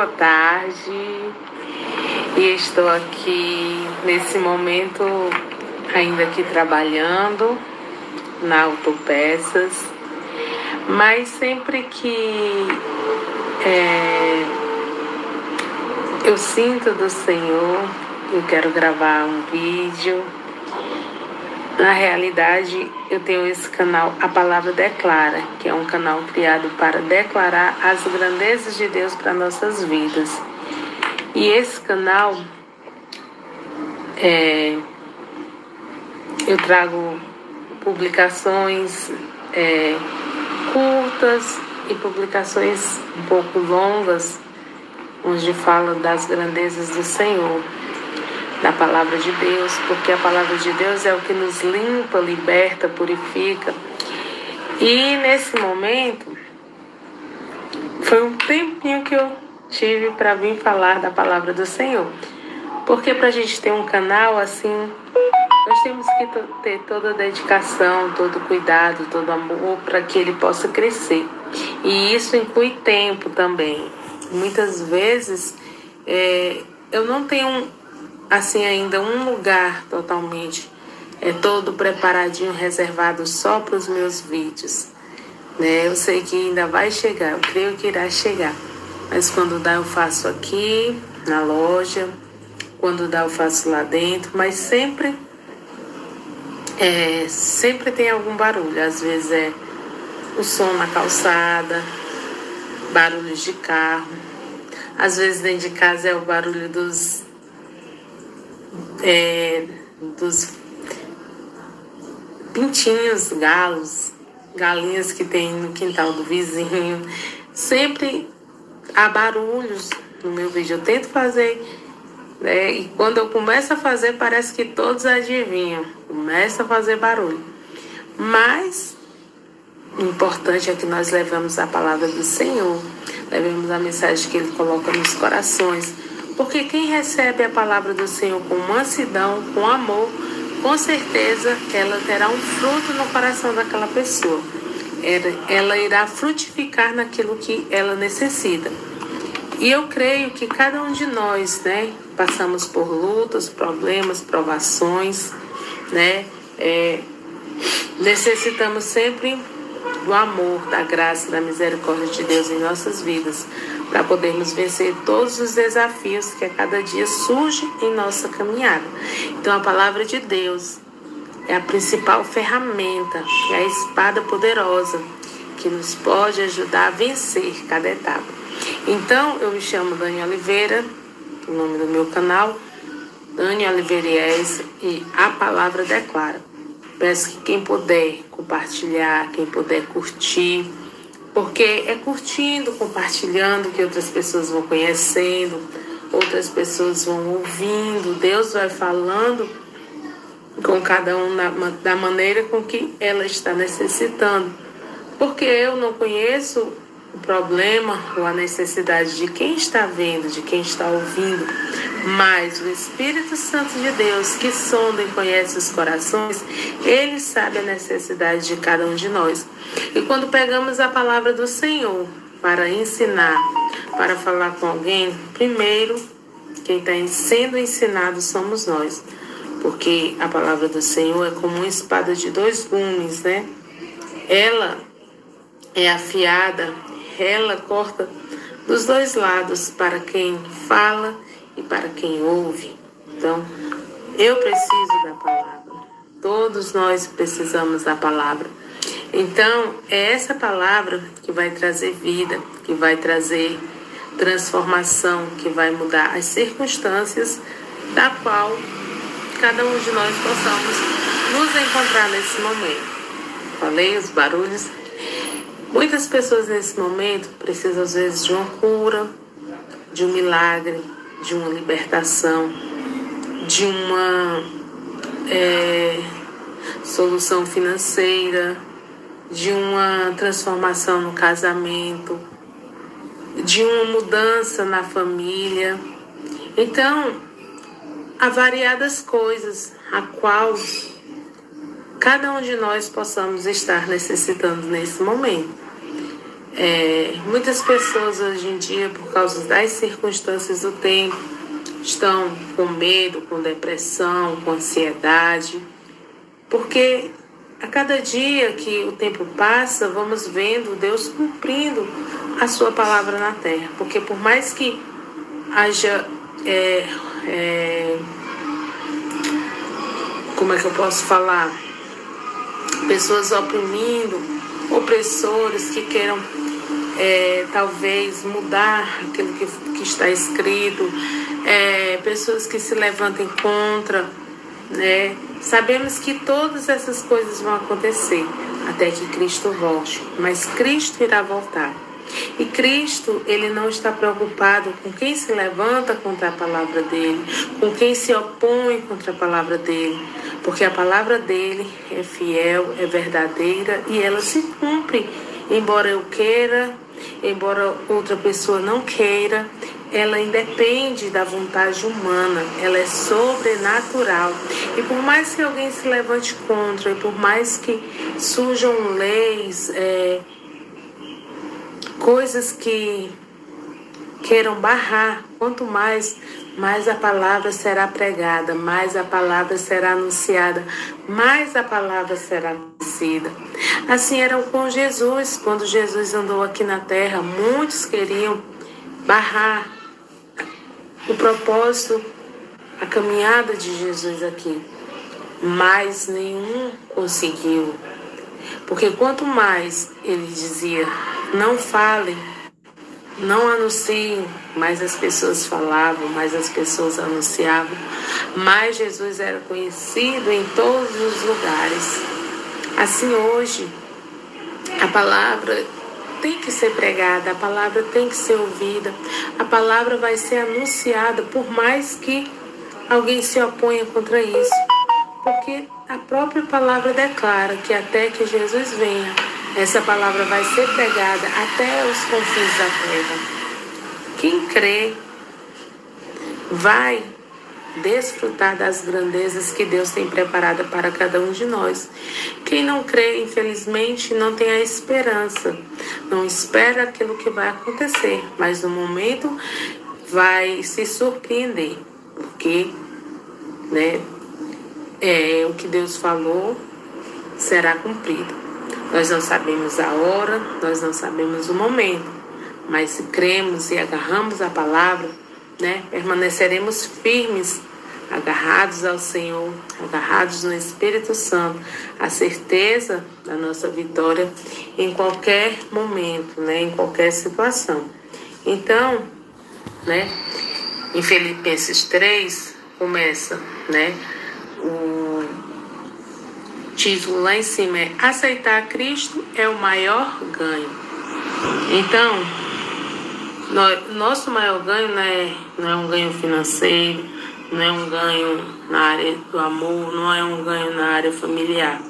boa tarde. E estou aqui nesse momento ainda aqui trabalhando na Autopeças, mas sempre que é, eu sinto do Senhor, eu quero gravar um vídeo. Na realidade, eu tenho esse canal A Palavra Declara, que é um canal criado para declarar as grandezas de Deus para nossas vidas. E esse canal é, eu trago publicações é, curtas e publicações um pouco longas, onde falo das grandezas do Senhor, da palavra de Deus, porque a palavra de Deus é o que nos limpa, liberta, purifica. E nesse momento, foi um tempinho que eu tive para vir falar da palavra do Senhor. Porque para a gente ter um canal assim, nós temos que ter toda a dedicação, todo cuidado, todo amor para que ele possa crescer. E isso inclui tempo também. Muitas vezes é, eu não tenho assim ainda um lugar totalmente é todo preparadinho, reservado só para os meus vídeos. Né? Eu sei que ainda vai chegar, eu creio que irá chegar. Mas quando dá eu faço aqui na loja, quando dá eu faço lá dentro, mas sempre é, sempre tem algum barulho. Às vezes é o som na calçada, barulhos de carro. Às vezes dentro de casa é o barulho dos, é, dos pintinhos, galos, galinhas que tem no quintal do vizinho. Sempre há barulhos no meu vídeo. Eu tento fazer né? E quando eu começo a fazer, parece que todos adivinham, começa a fazer barulho. Mas o importante é que nós levamos a palavra do Senhor, levemos a mensagem que Ele coloca nos corações. Porque quem recebe a palavra do Senhor com mansidão, com amor, com certeza ela terá um fruto no coração daquela pessoa. Ela irá frutificar naquilo que ela necessita. E eu creio que cada um de nós, né, passamos por lutas, problemas, provações, né? É, necessitamos sempre do amor, da graça, da misericórdia de Deus em nossas vidas, para podermos vencer todos os desafios que a cada dia surgem em nossa caminhada. Então, a palavra de Deus é a principal ferramenta, é a espada poderosa que nos pode ajudar a vencer cada etapa. Então, eu me chamo Dani Oliveira, o nome do meu canal, Dani Oliverias e A Palavra Declara. Peço que quem puder compartilhar, quem puder curtir, porque é curtindo, compartilhando que outras pessoas vão conhecendo, outras pessoas vão ouvindo, Deus vai falando com cada um na, da maneira com que ela está necessitando. Porque eu não conheço o problema ou a necessidade de quem está vendo, de quem está ouvindo, mas o Espírito Santo de Deus, que sonda e conhece os corações, ele sabe a necessidade de cada um de nós. E quando pegamos a palavra do Senhor para ensinar, para falar com alguém, primeiro, quem está sendo ensinado somos nós. Porque a palavra do Senhor é como uma espada de dois gumes, né? Ela é afiada ela corta dos dois lados, para quem fala e para quem ouve. Então, eu preciso da palavra. Todos nós precisamos da palavra. Então, é essa palavra que vai trazer vida, que vai trazer transformação, que vai mudar as circunstâncias da qual cada um de nós possamos nos encontrar nesse momento. Falei os barulhos Muitas pessoas nesse momento precisam, às vezes, de uma cura, de um milagre, de uma libertação, de uma é, solução financeira, de uma transformação no casamento, de uma mudança na família. Então, há variadas coisas a qual cada um de nós possamos estar necessitando nesse momento. É, muitas pessoas hoje em dia, por causa das circunstâncias do tempo, estão com medo, com depressão, com ansiedade, porque a cada dia que o tempo passa, vamos vendo Deus cumprindo a sua palavra na terra. Porque por mais que haja. É, é, como é que eu posso falar? Pessoas oprimindo, opressores que queiram é, talvez mudar aquilo que, que está escrito, é, pessoas que se levantem contra, né? Sabemos que todas essas coisas vão acontecer até que Cristo volte, mas Cristo irá voltar. E Cristo, ele não está preocupado com quem se levanta contra a palavra dele, com quem se opõe contra a palavra dele, porque a palavra dele é fiel, é verdadeira e ela se cumpre, embora eu queira, embora outra pessoa não queira, ela independe da vontade humana, ela é sobrenatural. E por mais que alguém se levante contra, e por mais que surjam leis, é, coisas que queiram barrar, quanto mais, mais a palavra será pregada, mais a palavra será anunciada, mais a palavra será conhecida. Assim era com Jesus, quando Jesus andou aqui na terra, muitos queriam barrar o propósito, a caminhada de Jesus aqui. Mas nenhum conseguiu. Porque quanto mais ele dizia, não falem, não anunciem, mais as pessoas falavam, mais as pessoas anunciavam, mais Jesus era conhecido em todos os lugares. Assim hoje, a palavra tem que ser pregada, a palavra tem que ser ouvida, a palavra vai ser anunciada, por mais que alguém se oponha contra isso. Porque a própria palavra declara que até que Jesus venha, essa palavra vai ser pregada até os confins da terra. Quem crê vai desfrutar das grandezas que Deus tem preparada para cada um de nós. Quem não crê, infelizmente, não tem a esperança, não espera aquilo que vai acontecer, mas no momento vai se surpreender, porque né, é, o que Deus falou será cumprido. Nós não sabemos a hora, nós não sabemos o momento, mas se cremos e agarramos a palavra, né? Permaneceremos firmes, agarrados ao Senhor, agarrados no Espírito Santo, a certeza da nossa vitória em qualquer momento, né? Em qualquer situação. Então, né? Em Filipenses 3 começa, né? Título lá em cima é Aceitar Cristo é o maior ganho. Então, nosso maior ganho não é, não é um ganho financeiro, não é um ganho na área do amor, não é um ganho na área familiar.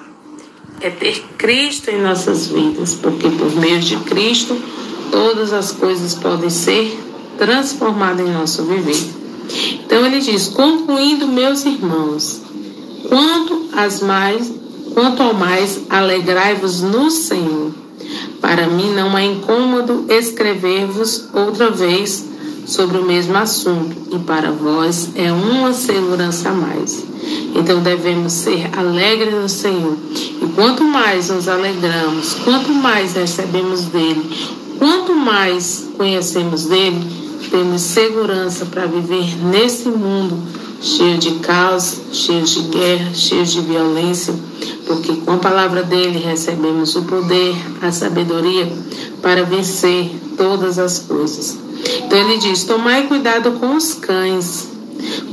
É ter Cristo em nossas vidas, porque por meio de Cristo todas as coisas podem ser transformadas em nosso viver. Então ele diz: concluindo, meus irmãos, quanto as mais, quanto ao mais, alegrai-vos no Senhor. Para mim não é incômodo escrever-vos outra vez sobre o mesmo assunto, e para vós é uma segurança a mais. Então devemos ser alegres no Senhor. E quanto mais nos alegramos, quanto mais recebemos dele, quanto mais conhecemos dele, temos segurança para viver nesse mundo cheio de caos, cheio de guerra, cheio de violência, porque com a palavra dele recebemos o poder, a sabedoria para vencer todas as coisas. Então ele diz: Tomai cuidado com os cães,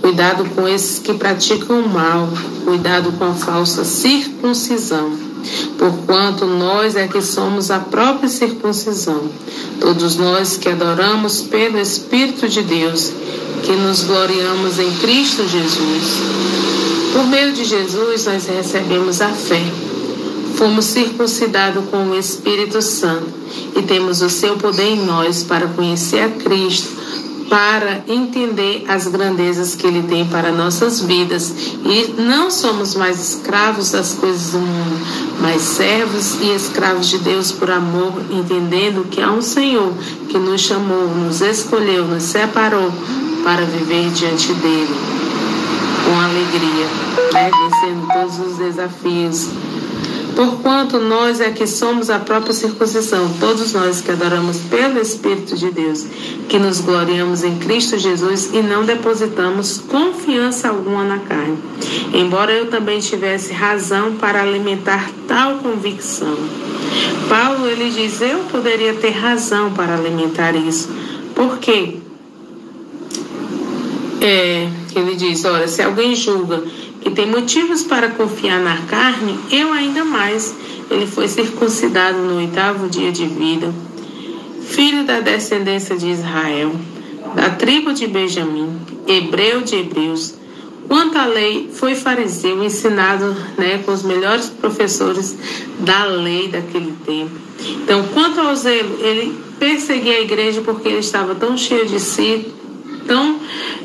cuidado com esses que praticam o mal, cuidado com a falsa circuncisão, porquanto nós é que somos a própria circuncisão, todos nós que adoramos pelo Espírito de Deus, que nos gloriamos em Cristo Jesus. Por meio de Jesus, nós recebemos a fé fomos circuncidados com o Espírito Santo e temos o seu poder em nós para conhecer a Cristo, para entender as grandezas que Ele tem para nossas vidas. E não somos mais escravos das coisas do mundo, mas servos e escravos de Deus por amor, entendendo que há um Senhor que nos chamou, nos escolheu, nos separou para viver diante dele com alegria, né? vencendo todos os desafios Porquanto nós é que somos a própria circuncisão, todos nós que adoramos pelo Espírito de Deus, que nos gloriamos em Cristo Jesus e não depositamos confiança alguma na carne. Embora eu também tivesse razão para alimentar tal convicção. Paulo ele diz: eu poderia ter razão para alimentar isso. Por quê? É, ele diz: olha, se alguém julga que tem motivos para confiar na carne, eu ainda mais. Ele foi circuncidado no oitavo dia de vida, filho da descendência de Israel, da tribo de Benjamim, hebreu de hebreus. Quanto à lei, foi fariseu, ensinado né, com os melhores professores da lei daquele tempo. Então, quanto ao zelo, ele perseguia a igreja porque ele estava tão cheio de si, tão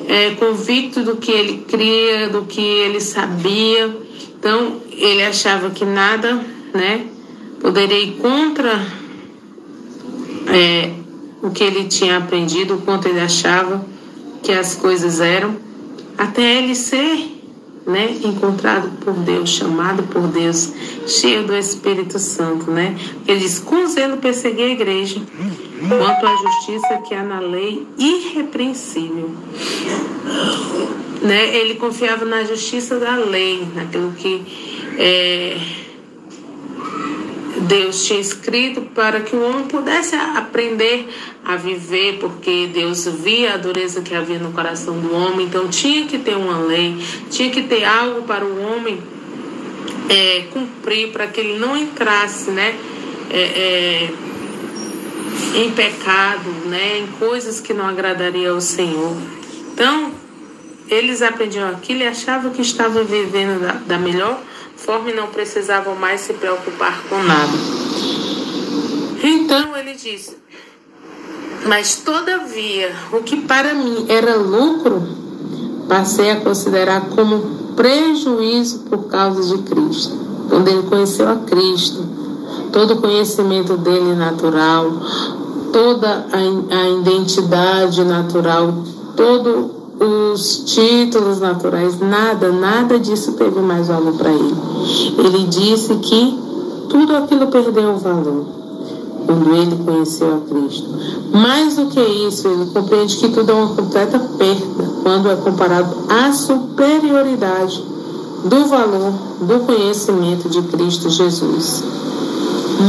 é, convicto do que ele cria, do que ele sabia. Então, ele achava que nada né, poderia ir contra é, o que ele tinha aprendido, o quanto ele achava que as coisas eram, até ele ser né, encontrado por Deus, chamado por Deus, cheio do Espírito Santo, né? Ele diz: com zelo persegui a igreja, quanto à justiça que há na lei, irrepreensível. Né? Ele confiava na justiça da lei, naquilo que é, Deus tinha escrito para que o homem pudesse aprender a viver, porque Deus via a dureza que havia no coração do homem, então tinha que ter uma lei, tinha que ter algo para o homem é, cumprir, para que ele não entrasse né, é, é, em pecado, né, em coisas que não agradariam ao Senhor. Então, eles aprendiam aquilo e achavam que estavam vivendo da, da melhor forma e não precisavam mais se preocupar com nada. Então ele disse: Mas todavia, o que para mim era lucro, passei a considerar como prejuízo por causa de Cristo. Quando ele conheceu a Cristo, todo o conhecimento dele natural, toda a, a identidade natural, todo os títulos naturais, nada, nada disso teve mais valor para ele. Ele disse que tudo aquilo perdeu o valor quando ele conheceu a Cristo. Mais do que isso, ele compreende que tudo é uma completa perda quando é comparado à superioridade do valor do conhecimento de Cristo Jesus.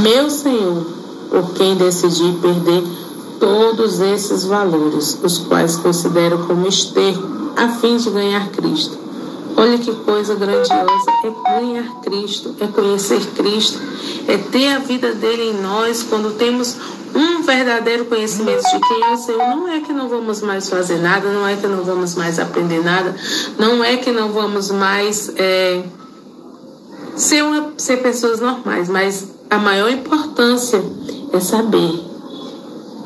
Meu Senhor, por quem decidi perder todos esses valores, os quais considero como esterco, a fim de ganhar Cristo. Olha que coisa grandiosa é ganhar Cristo, é conhecer Cristo, é ter a vida dele em nós quando temos um verdadeiro conhecimento de quem é o Senhor. Não é que não vamos mais fazer nada, não é que não vamos mais aprender nada, não é que não vamos mais é, ser, uma, ser pessoas normais, mas a maior importância é saber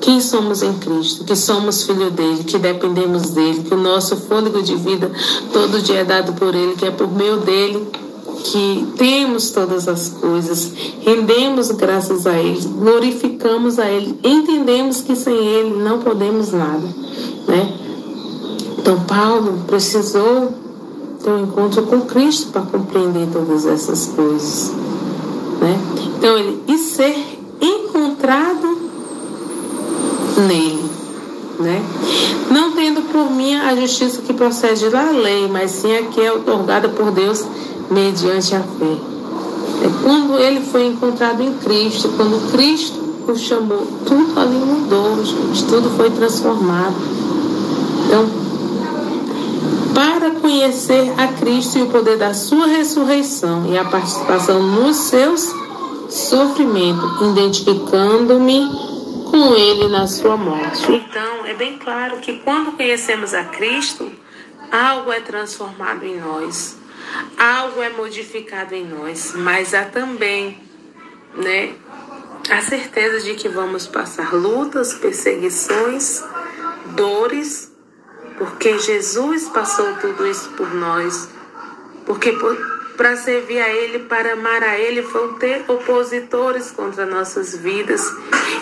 quem somos em Cristo, que somos filho dele, que dependemos dele, que o nosso fôlego de vida todo dia é dado por ele, que é por meio dele que temos todas as coisas, rendemos graças a ele, glorificamos a ele, entendemos que sem ele não podemos nada, né? Então Paulo precisou ter um encontro com Cristo para compreender todas essas coisas, né? Então ele e ser encontrado nele. Né? Não tendo por mim a justiça que procede da lei, mas sim a que é otorgada por Deus mediante a fé. É quando ele foi encontrado em Cristo, quando Cristo o chamou, tudo ali mudou, gente, tudo foi transformado. Então, para conhecer a Cristo e o poder da sua ressurreição e a participação nos seus sofrimentos, identificando-me com ele na sua morte. Então, é bem claro que quando conhecemos a Cristo, algo é transformado em nós, algo é modificado em nós, mas há também, né, a certeza de que vamos passar lutas, perseguições, dores, porque Jesus passou tudo isso por nós, porque por, para servir a Ele, para amar a Ele, vão ter opositores contra nossas vidas.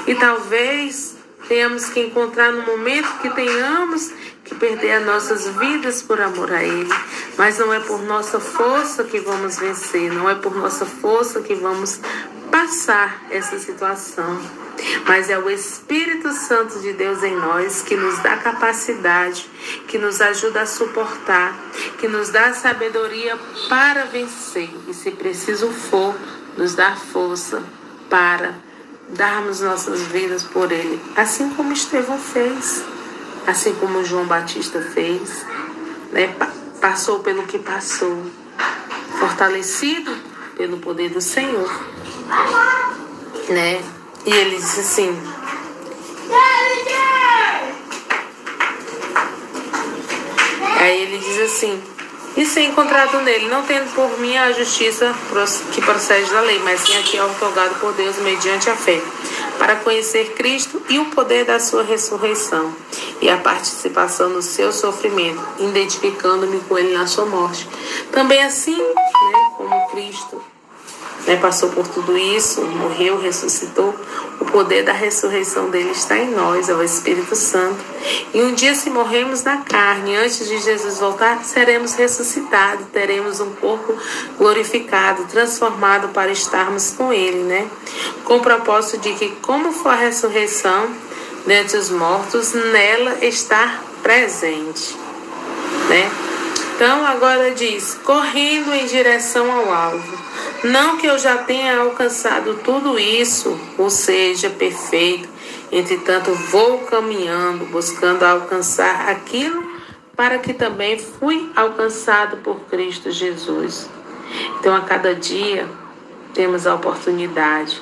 E talvez tenhamos que encontrar no momento que tenhamos que perder as nossas vidas por amor a Ele. Mas não é por nossa força que vamos vencer, não é por nossa força que vamos passar essa situação. Mas é o Espírito Santo de Deus em nós que nos dá capacidade, que nos ajuda a suportar, que nos dá sabedoria para vencer. E se preciso for, nos dá força para darmos nossas vidas por Ele, assim como Estevão fez assim como João Batista fez, né? passou pelo que passou, fortalecido pelo poder do Senhor, né? E ele disse assim: Aí ele diz assim: E ser encontrado nele, não tendo por mim a justiça que procede da lei, mas sim aqui é otorgado por Deus mediante a fé para conhecer Cristo e o poder da sua ressurreição e a participação no seu sofrimento, identificando-me com ele na sua morte. Também assim, né, como Cristo né, passou por tudo isso, morreu, ressuscitou, o poder da ressurreição dele está em nós, é o Espírito Santo. E um dia, se morremos na carne, antes de Jesus voltar, seremos ressuscitados, teremos um corpo glorificado, transformado para estarmos com ele, né? Com o propósito de que, como for a ressurreição dentre os mortos, nela estar presente, né? Então agora diz: correndo em direção ao alvo não que eu já tenha alcançado tudo isso, ou seja, perfeito. Entretanto, vou caminhando, buscando alcançar aquilo para que também fui alcançado por Cristo Jesus. Então, a cada dia, temos a oportunidade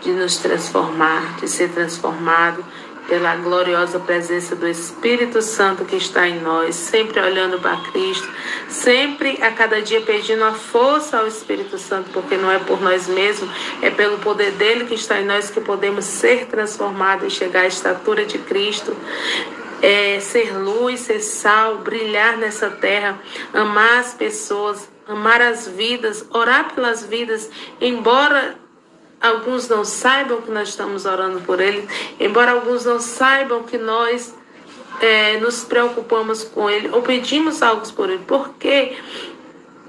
de nos transformar, de ser transformado pela gloriosa presença do Espírito Santo que está em nós, sempre olhando para Cristo, sempre a cada dia pedindo a força ao Espírito Santo, porque não é por nós mesmos, é pelo poder dele que está em nós que podemos ser transformados e chegar à estatura de Cristo. É, ser luz, ser sal, brilhar nessa terra, amar as pessoas, amar as vidas, orar pelas vidas, embora alguns não saibam que nós estamos orando por ele, embora alguns não saibam que nós é, nos preocupamos com ele ou pedimos algo por ele, porque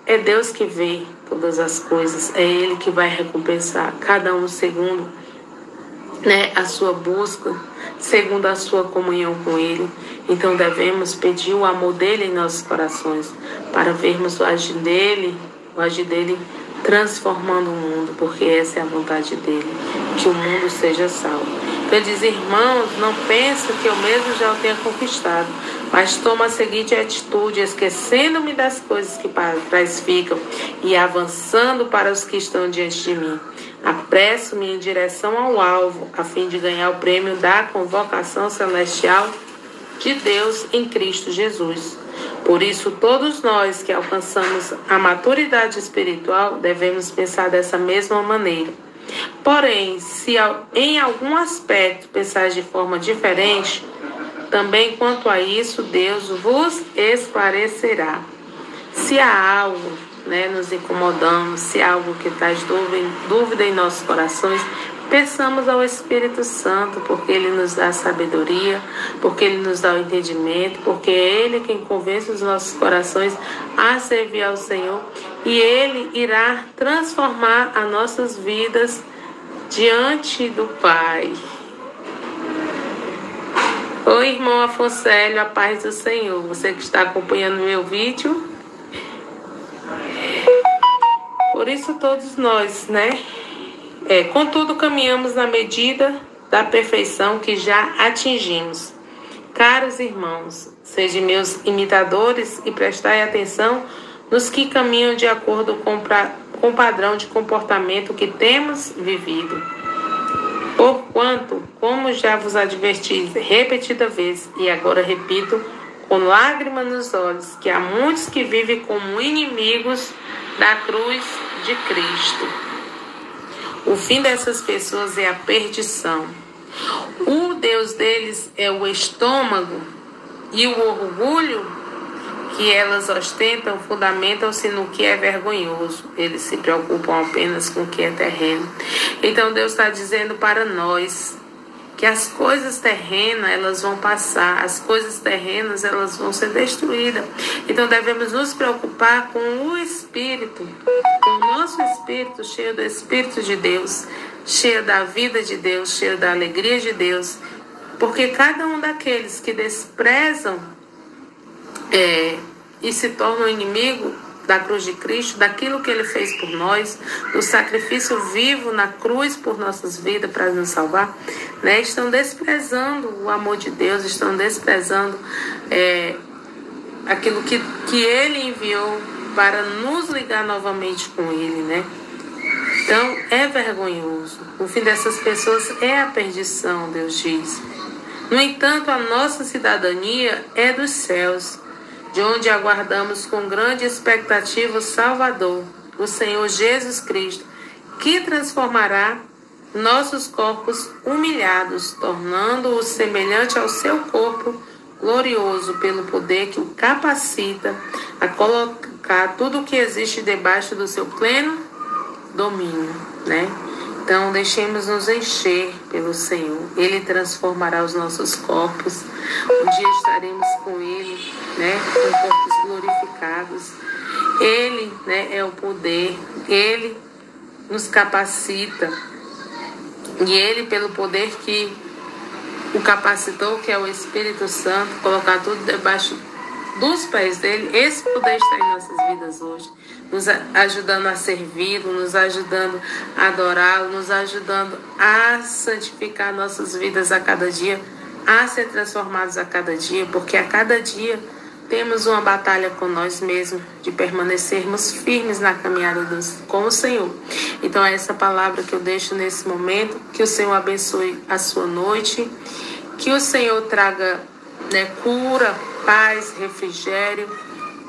é Deus que vê todas as coisas, é Ele que vai recompensar cada um segundo né, a sua busca, segundo a sua comunhão com Ele. Então devemos pedir o amor dele em nossos corações para vermos o agir dele, o agir dele transformando o mundo, porque essa é a vontade dele, que o mundo seja salvo. Então ele diz, irmãos, não pensa que eu mesmo já o tenha conquistado, mas toma a seguinte atitude, esquecendo-me das coisas que para trás ficam e avançando para os que estão diante de mim. Apresso-me em direção ao alvo, a fim de ganhar o prêmio da convocação celestial de Deus em Cristo Jesus. Por isso, todos nós que alcançamos a maturidade espiritual devemos pensar dessa mesma maneira. Porém, se em algum aspecto pensar de forma diferente, também quanto a isso Deus vos esclarecerá. Se há algo né, nos incomodando, se há algo que traz dúvida em nossos corações, Peçamos ao Espírito Santo, porque ele nos dá sabedoria, porque ele nos dá o entendimento, porque é ele quem convence os nossos corações a servir ao Senhor e ele irá transformar as nossas vidas diante do Pai. Oi, irmão Afonso, a paz do Senhor. Você que está acompanhando meu vídeo. Por isso todos nós, né? É, contudo, caminhamos na medida da perfeição que já atingimos. Caros irmãos, sejam meus imitadores e prestai atenção nos que caminham de acordo com, pra, com o padrão de comportamento que temos vivido. Porquanto, como já vos adverti repetida vez, e agora repito, com lágrima nos olhos, que há muitos que vivem como inimigos da cruz de Cristo. O fim dessas pessoas é a perdição. O Deus deles é o estômago e o orgulho que elas ostentam fundamentam-se no que é vergonhoso. Eles se preocupam apenas com o que é terreno. Então Deus está dizendo para nós que as coisas terrenas elas vão passar, as coisas terrenas elas vão ser destruídas. Então devemos nos preocupar com o espírito, com o nosso espírito cheio do espírito de Deus, cheio da vida de Deus, cheio da alegria de Deus, porque cada um daqueles que desprezam é, e se tornam inimigo da cruz de Cristo, daquilo que ele fez por nós, do sacrifício vivo na cruz por nossas vidas para nos salvar, né? estão desprezando o amor de Deus, estão desprezando é, aquilo que, que ele enviou para nos ligar novamente com ele, né? Então é vergonhoso. O fim dessas pessoas é a perdição, Deus diz. No entanto, a nossa cidadania é dos céus de onde aguardamos com grande expectativa o Salvador, o Senhor Jesus Cristo, que transformará nossos corpos humilhados, tornando-os semelhante ao seu corpo glorioso pelo poder que o capacita a colocar tudo o que existe debaixo do seu pleno domínio, né? Então, deixemos nos encher pelo Senhor. Ele transformará os nossos corpos. Um dia estaremos com Ele, né? Com corpos glorificados. Ele, né? É o poder. Ele nos capacita. E Ele, pelo poder que o capacitou, que é o Espírito Santo, colocar tudo debaixo dos pés dele, esse poder está em nossas vidas hoje nos ajudando a servi-lo, nos ajudando a adorá-lo, nos ajudando a santificar nossas vidas a cada dia, a ser transformados a cada dia, porque a cada dia temos uma batalha com nós mesmos de permanecermos firmes na caminhada dos, com o Senhor. Então é essa palavra que eu deixo nesse momento, que o Senhor abençoe a sua noite, que o Senhor traga né, cura, paz, refrigério,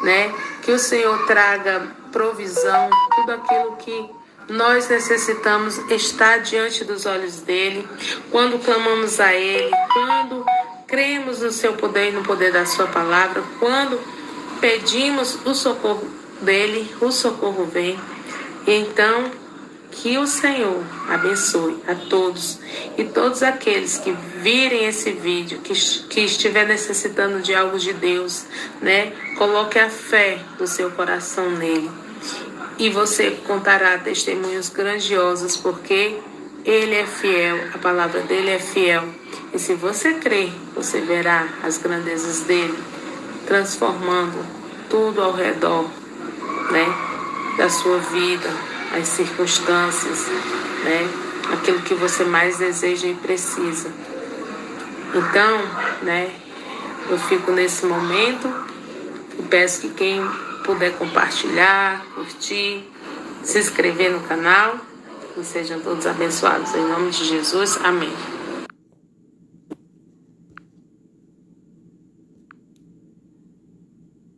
né? Que o Senhor traga provisão, tudo aquilo que nós necessitamos está diante dos olhos dele. Quando clamamos a ele, quando cremos no seu poder e no poder da sua palavra, quando pedimos o socorro dele, o socorro vem. Então que o Senhor abençoe a todos e todos aqueles que virem esse vídeo, que, que estiver necessitando de algo de Deus, né? Coloque a fé do seu coração nele. E você contará testemunhos grandiosos, porque ele é fiel, a palavra dele é fiel. E se você crer, você verá as grandezas dele transformando tudo ao redor, né, da sua vida, as circunstâncias, né? Aquilo que você mais deseja e precisa. Então, né? Eu fico nesse momento e peço que quem puder compartilhar, curtir, se inscrever no canal, que sejam todos abençoados. Em nome de Jesus, amém.